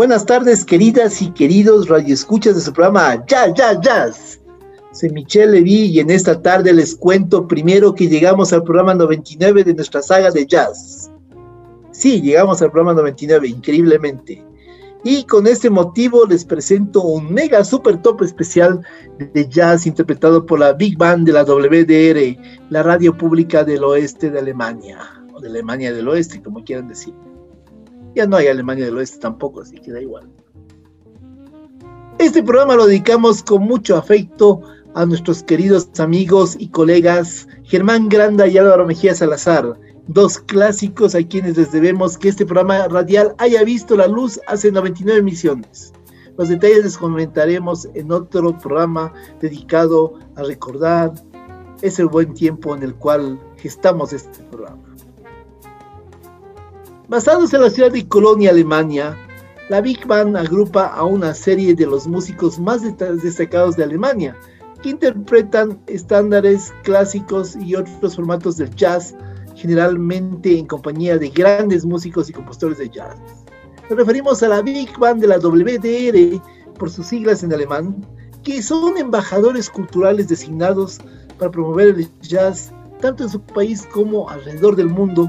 Buenas tardes, queridas y queridos radioescuchas de su programa Jazz, Jazz, Jazz. Soy Michelle Levy y en esta tarde les cuento primero que llegamos al programa 99 de nuestra saga de jazz. Sí, llegamos al programa 99, increíblemente. Y con este motivo les presento un mega super top especial de jazz interpretado por la Big Band de la WDR, la radio pública del oeste de Alemania, o de Alemania del oeste, como quieran decir. Ya no hay Alemania del Oeste tampoco, así que da igual. Este programa lo dedicamos con mucho afecto a nuestros queridos amigos y colegas Germán Granda y Álvaro Mejía Salazar, dos clásicos a quienes les debemos que este programa radial haya visto la luz hace 99 emisiones. Los detalles les comentaremos en otro programa dedicado a recordar ese buen tiempo en el cual gestamos este programa. Basados en la ciudad de Colonia, Alemania, la Big Band agrupa a una serie de los músicos más destacados de Alemania, que interpretan estándares clásicos y otros formatos del jazz, generalmente en compañía de grandes músicos y compositores de jazz. Nos referimos a la Big Band de la WDR, por sus siglas en alemán, que son embajadores culturales designados para promover el jazz tanto en su país como alrededor del mundo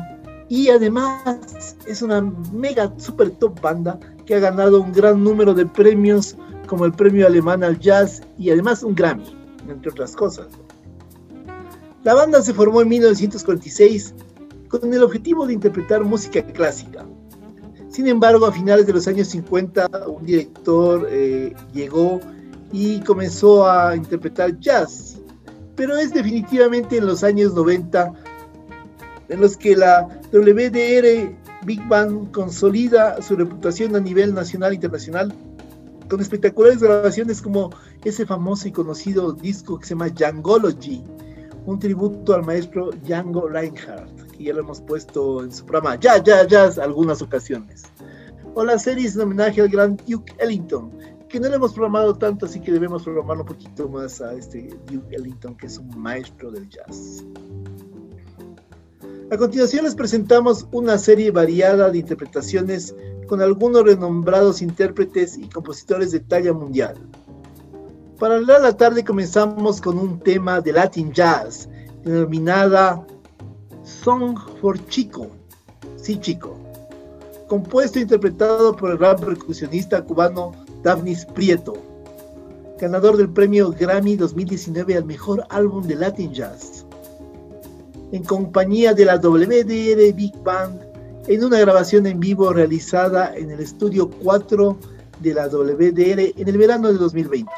y además es una mega super top banda que ha ganado un gran número de premios como el premio alemán al jazz y además un Grammy, entre otras cosas. La banda se formó en 1946 con el objetivo de interpretar música clásica. Sin embargo, a finales de los años 50, un director eh, llegó y comenzó a interpretar jazz. Pero es definitivamente en los años 90 en los que la WDR Big Band consolida su reputación a nivel nacional e internacional con espectaculares grabaciones como ese famoso y conocido disco que se llama Djangology, un tributo al maestro Django Reinhardt, que ya lo hemos puesto en su programa Ya, Ya, Ya, algunas ocasiones. O la serie en homenaje al gran Duke Ellington, que no lo hemos programado tanto, así que debemos programarlo un poquito más a este Duke Ellington, que es un maestro del jazz. A continuación les presentamos una serie variada de interpretaciones con algunos renombrados intérpretes y compositores de talla mundial. Para la tarde comenzamos con un tema de Latin Jazz denominada Song for Chico, sí Chico, compuesto e interpretado por el gran percusionista cubano Daphnis Prieto, ganador del premio Grammy 2019 al mejor álbum de Latin Jazz en compañía de la WDR Big Band en una grabación en vivo realizada en el estudio 4 de la WDR en el verano de 2020.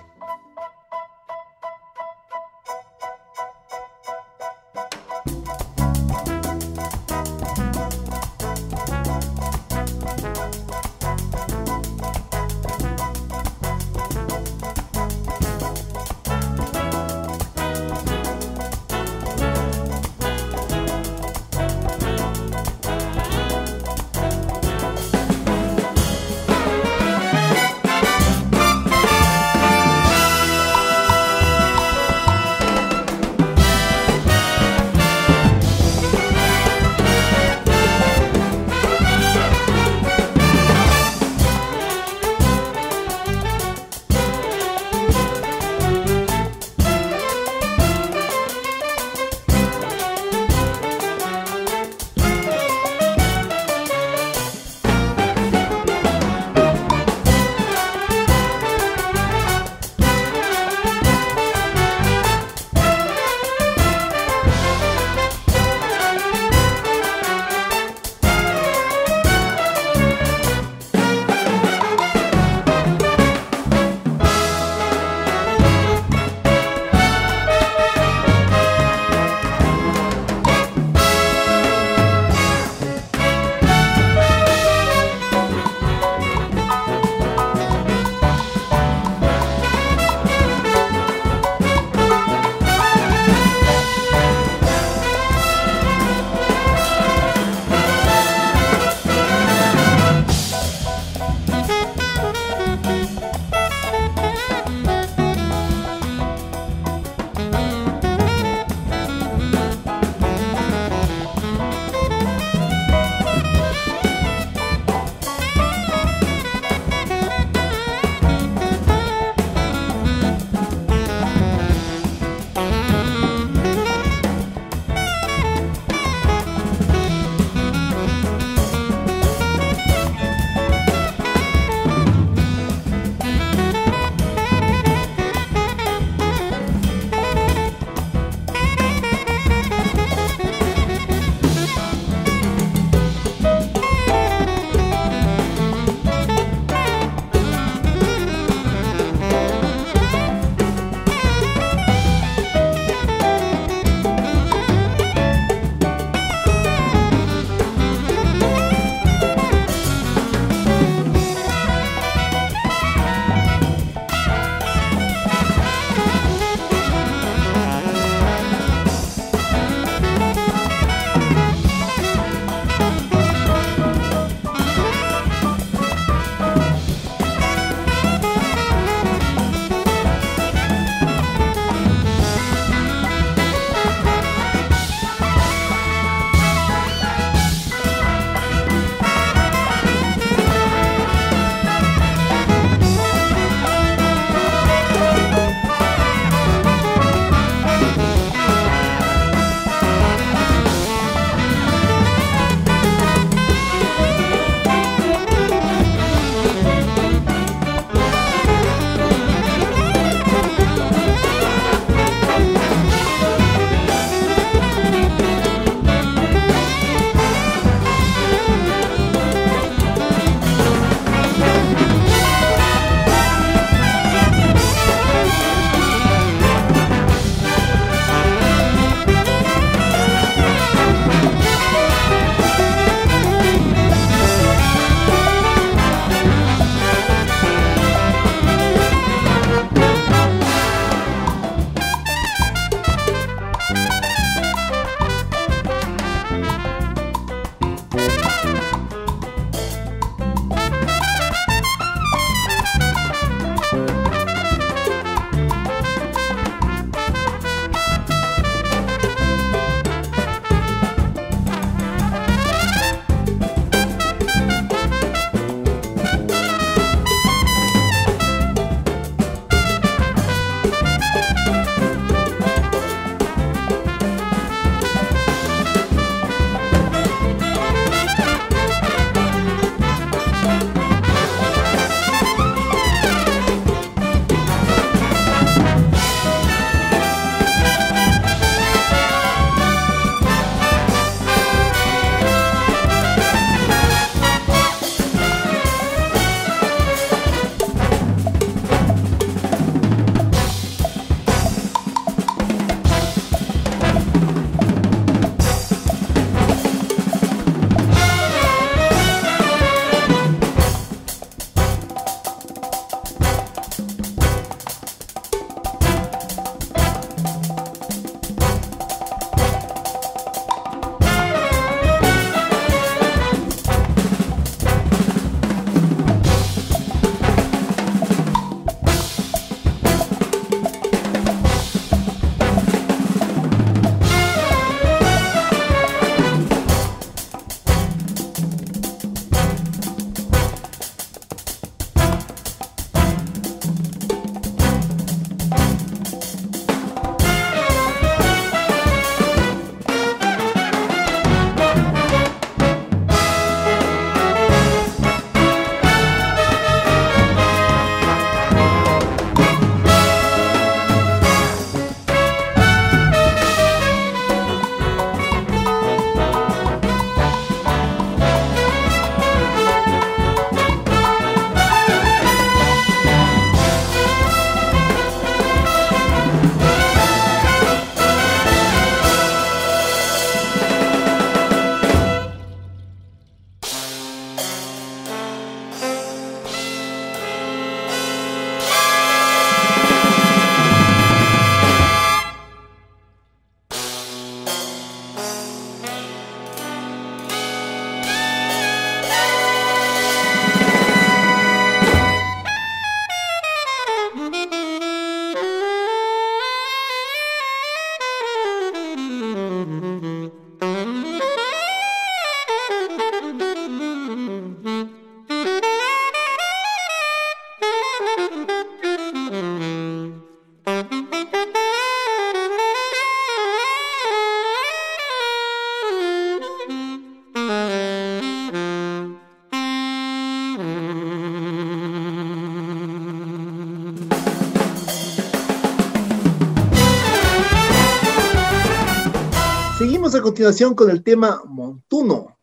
Continuación con el tema Montuno,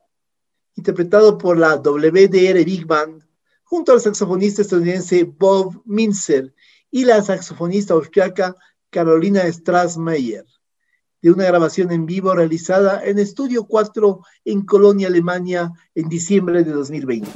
interpretado por la WDR Big Band, junto al saxofonista estadounidense Bob Minzer y la saxofonista austriaca Carolina Strassmeyer, de una grabación en vivo realizada en Estudio 4 en Colonia, Alemania, en diciembre de 2020.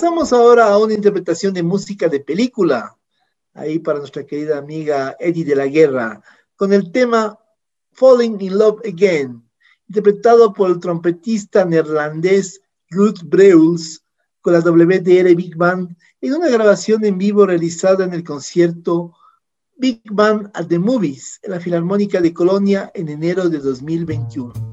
Pasamos ahora a una interpretación de música de película, ahí para nuestra querida amiga Eddie de la Guerra, con el tema Falling in Love Again, interpretado por el trompetista neerlandés Ruth Breuls con la WDR Big Band en una grabación en vivo realizada en el concierto Big Band at the Movies en la Filarmónica de Colonia en enero de 2021.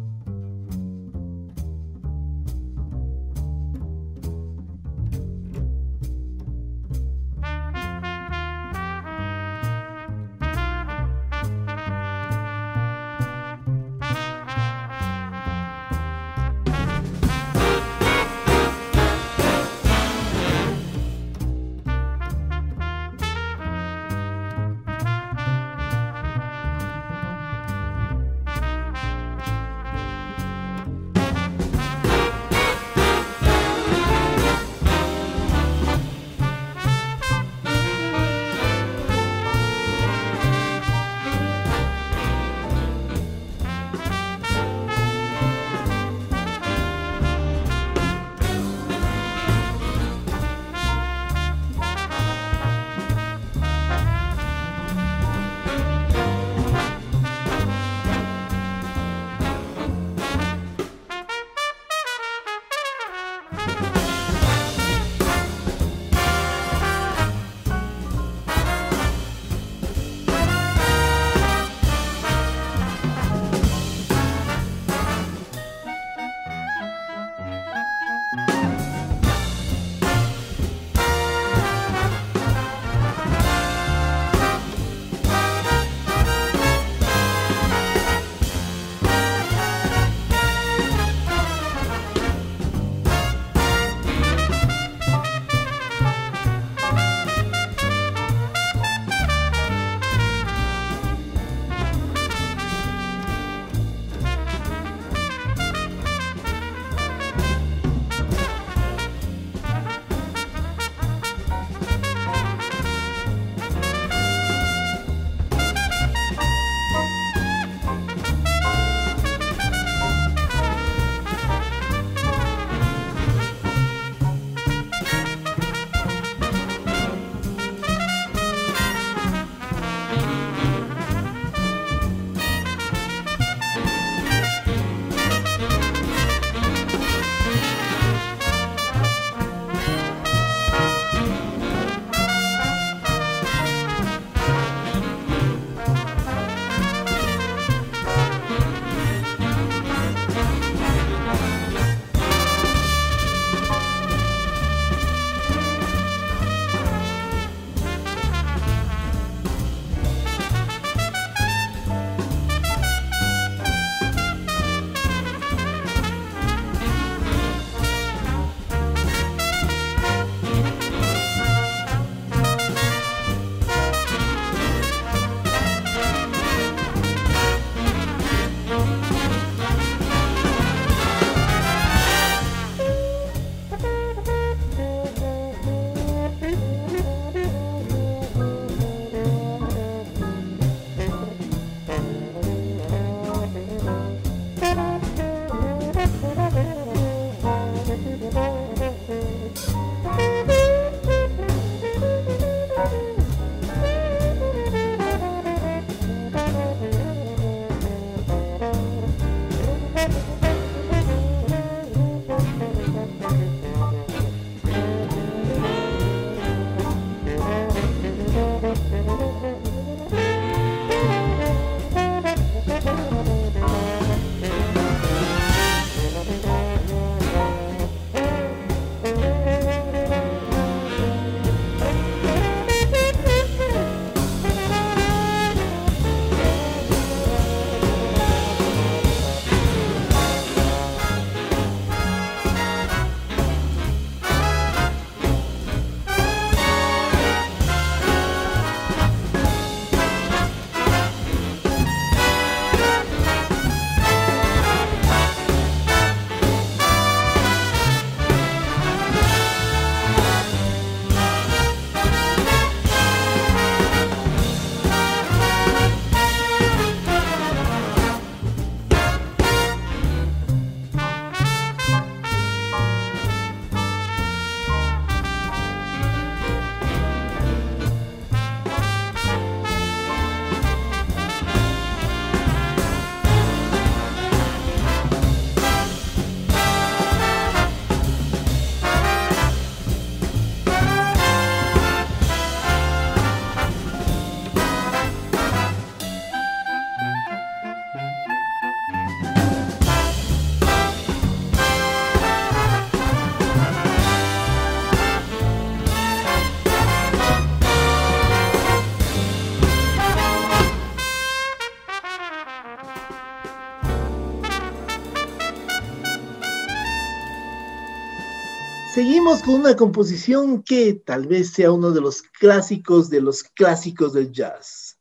Seguimos con una composición que tal vez sea uno de los clásicos de los clásicos del jazz.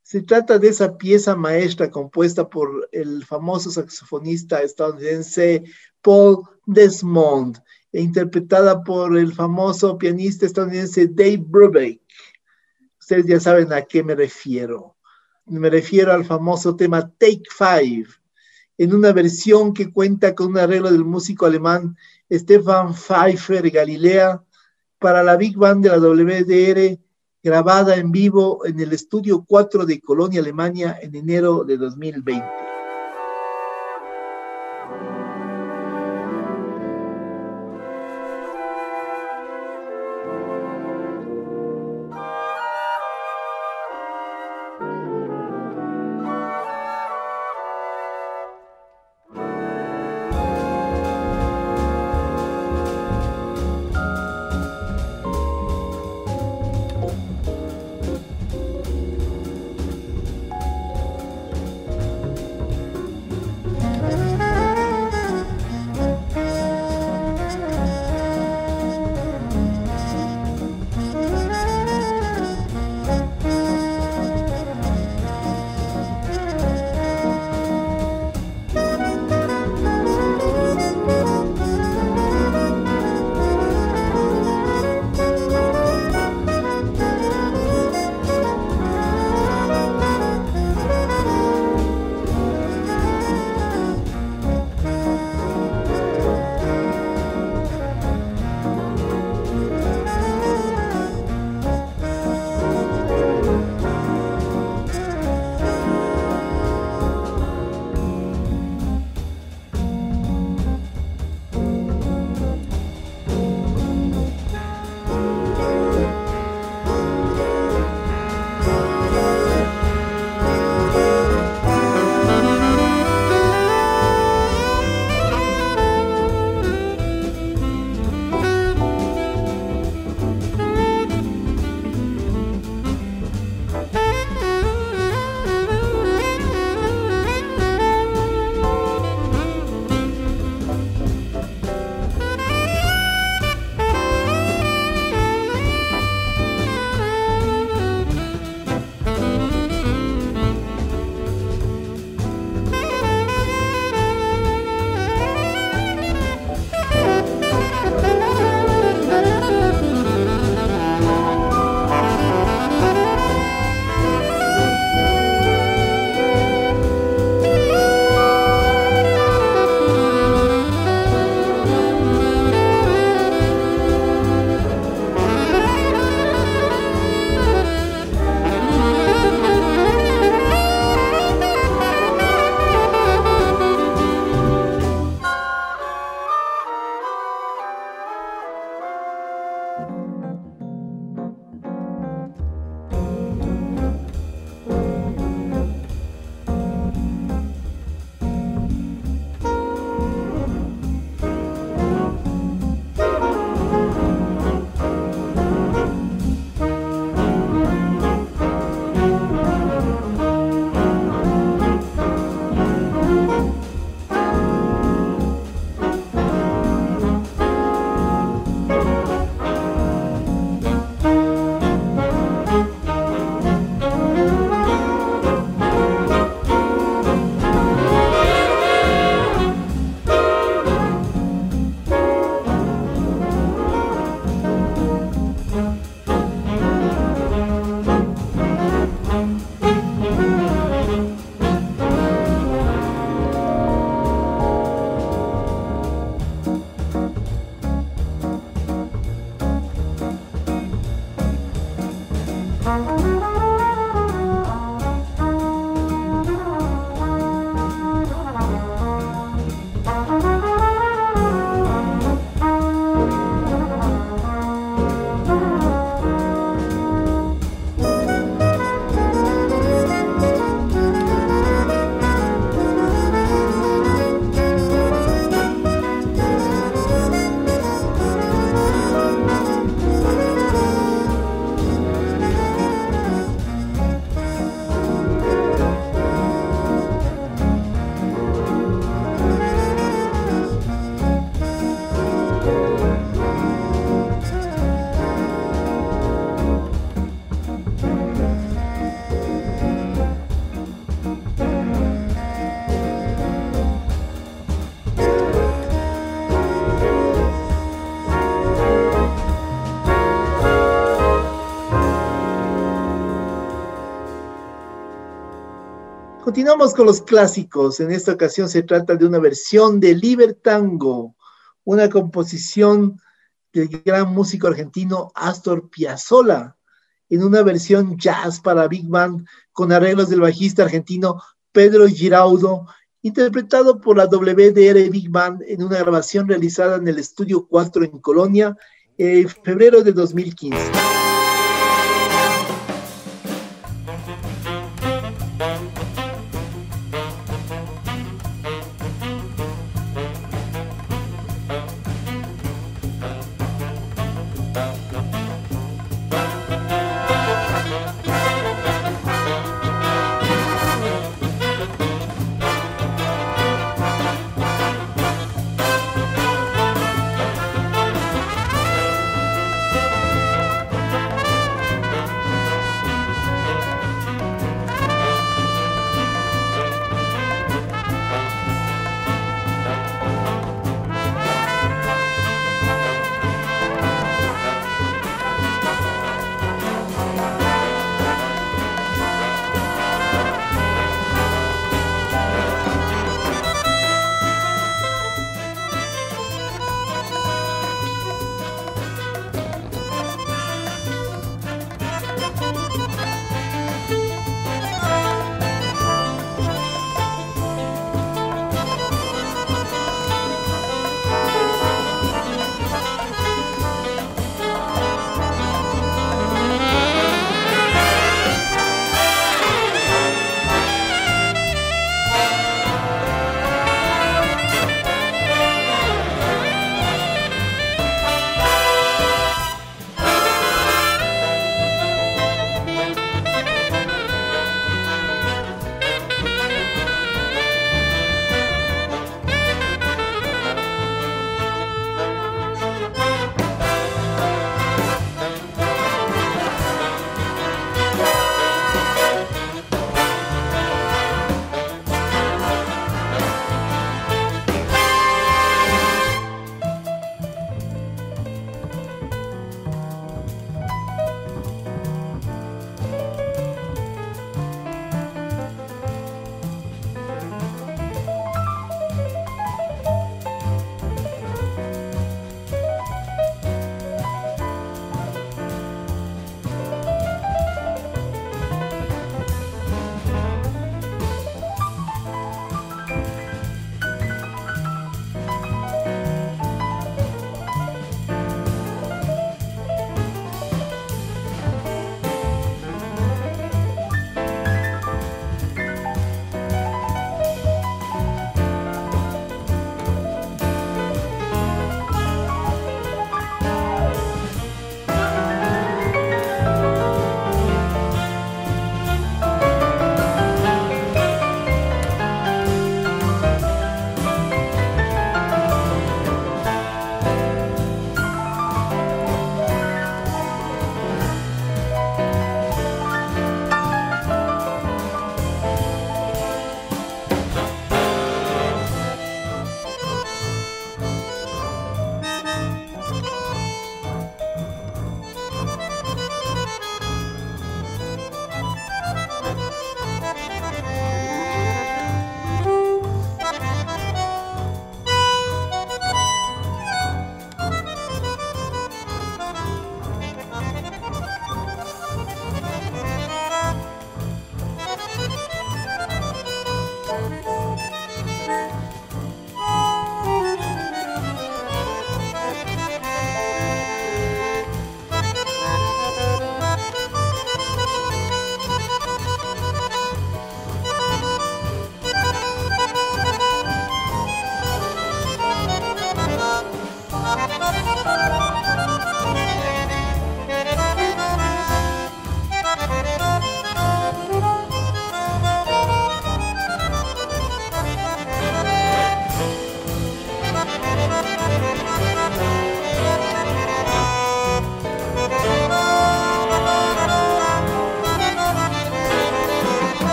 Se trata de esa pieza maestra compuesta por el famoso saxofonista estadounidense Paul Desmond e interpretada por el famoso pianista estadounidense Dave Brubeck. Ustedes ya saben a qué me refiero. Me refiero al famoso tema Take Five, en una versión que cuenta con un arreglo del músico alemán Stefan Pfeiffer Galilea para la Big Band de la WDR, grabada en vivo en el estudio 4 de Colonia, Alemania, en enero de 2020. Continuamos con los clásicos. En esta ocasión se trata de una versión de Libertango, una composición del gran músico argentino Astor Piazzolla, en una versión jazz para Big Band con arreglos del bajista argentino Pedro Giraudo, interpretado por la WDR Big Band en una grabación realizada en el Estudio 4 en Colonia en febrero de 2015.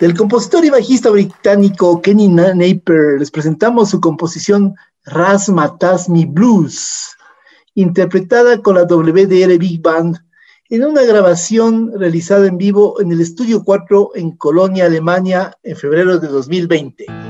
Del compositor y bajista británico Kenny Napier les presentamos su composición Matasmi Blues, interpretada con la WDR Big Band en una grabación realizada en vivo en el Estudio 4 en Colonia, Alemania, en febrero de 2020.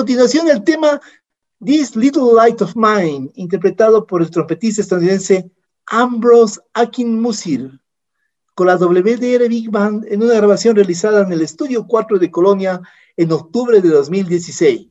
Continuación, el tema This Little Light of Mine, interpretado por el trompetista estadounidense Ambrose Akin-Musir, con la WDR Big Band en una grabación realizada en el Estudio 4 de Colonia en octubre de 2016.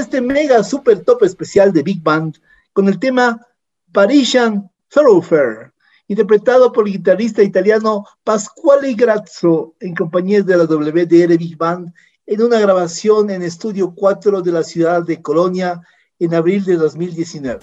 Este mega super top especial de Big Band con el tema Parisian Thoroughfare, interpretado por el guitarrista italiano Pasquale Grazzo en compañía de la WDR Big Band en una grabación en Estudio 4 de la ciudad de Colonia en abril de 2019.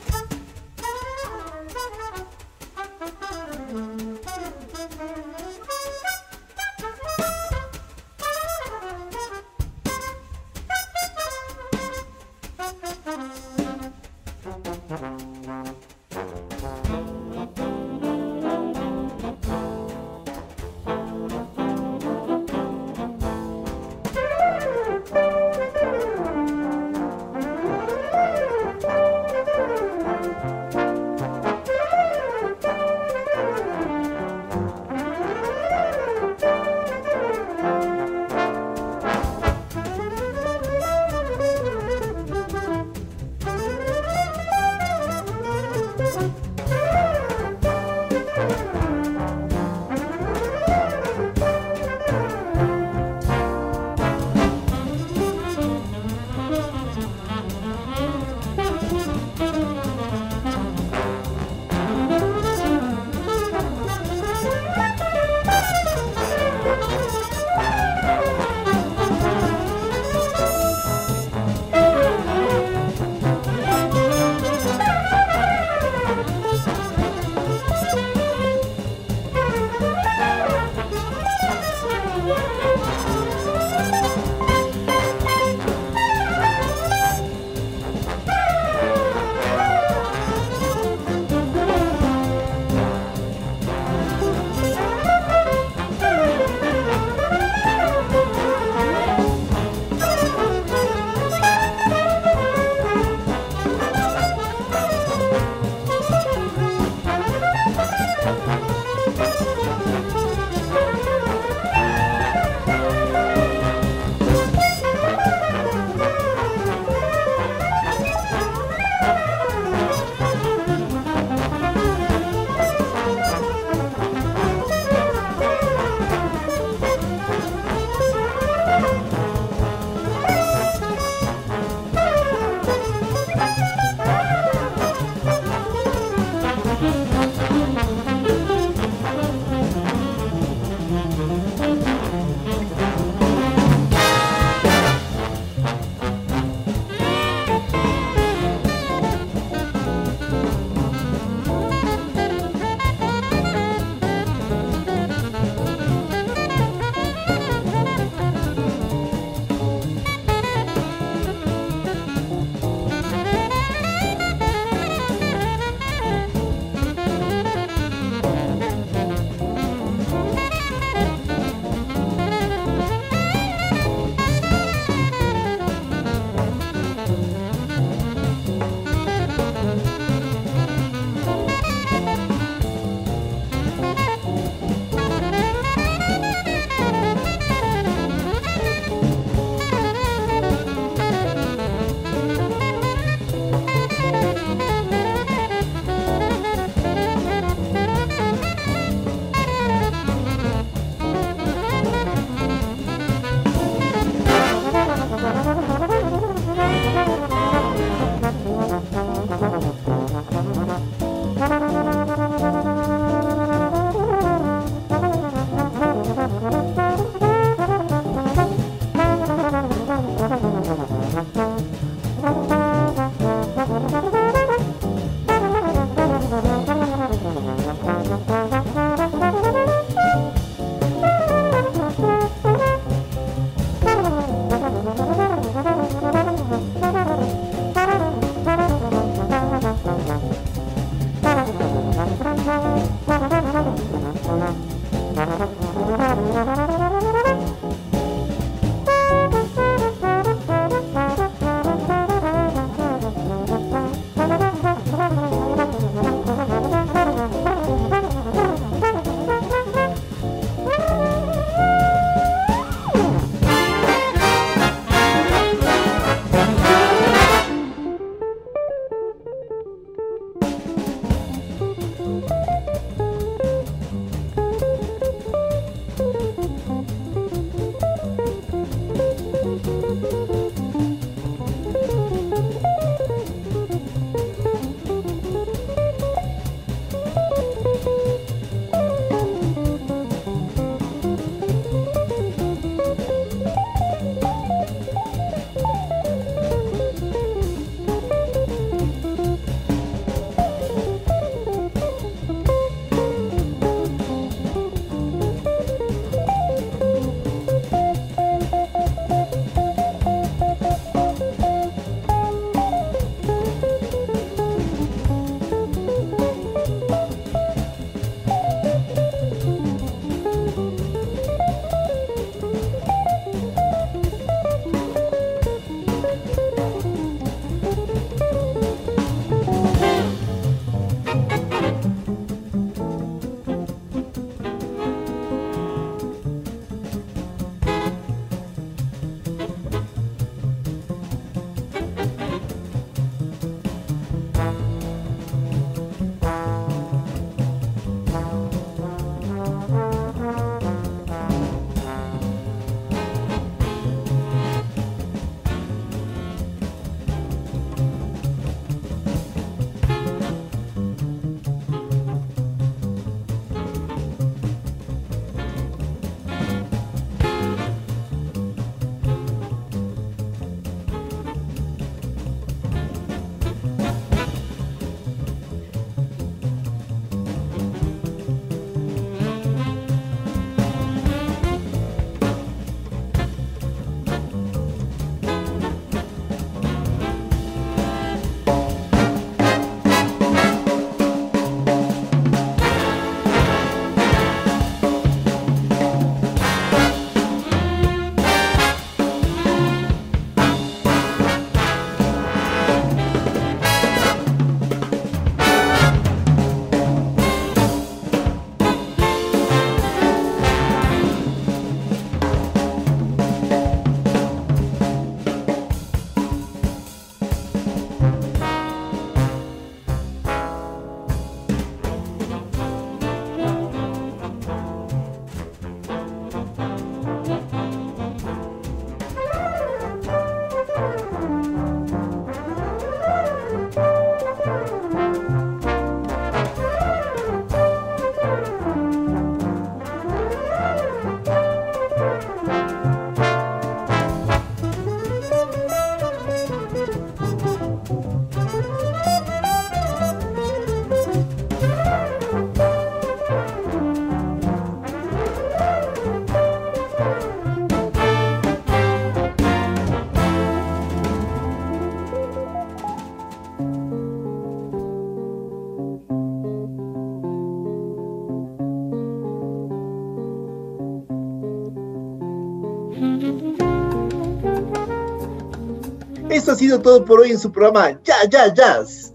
Sido todo por hoy en su programa Ya, Ya, Jazz.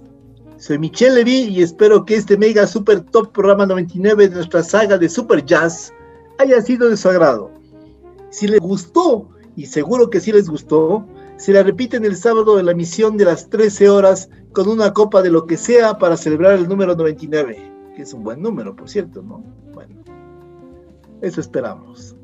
Soy Michelle Levy y espero que este mega super top programa 99 de nuestra saga de Super Jazz haya sido de su agrado. Si les gustó, y seguro que sí les gustó, se la repiten el sábado de la emisión de las 13 horas con una copa de lo que sea para celebrar el número 99, que es un buen número, por cierto, ¿no? Bueno, eso esperamos.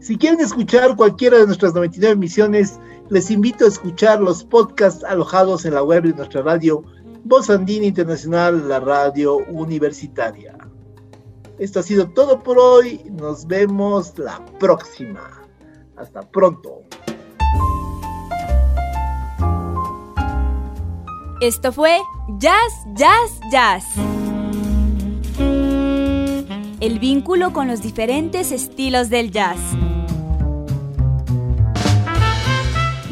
Si quieren escuchar cualquiera de nuestras 99 emisiones, les invito a escuchar los podcasts alojados en la web de nuestra radio Voz Andina Internacional, la radio universitaria. Esto ha sido todo por hoy. Nos vemos la próxima. Hasta pronto. Esto fue Jazz, Jazz, Jazz. El vínculo con los diferentes estilos del jazz.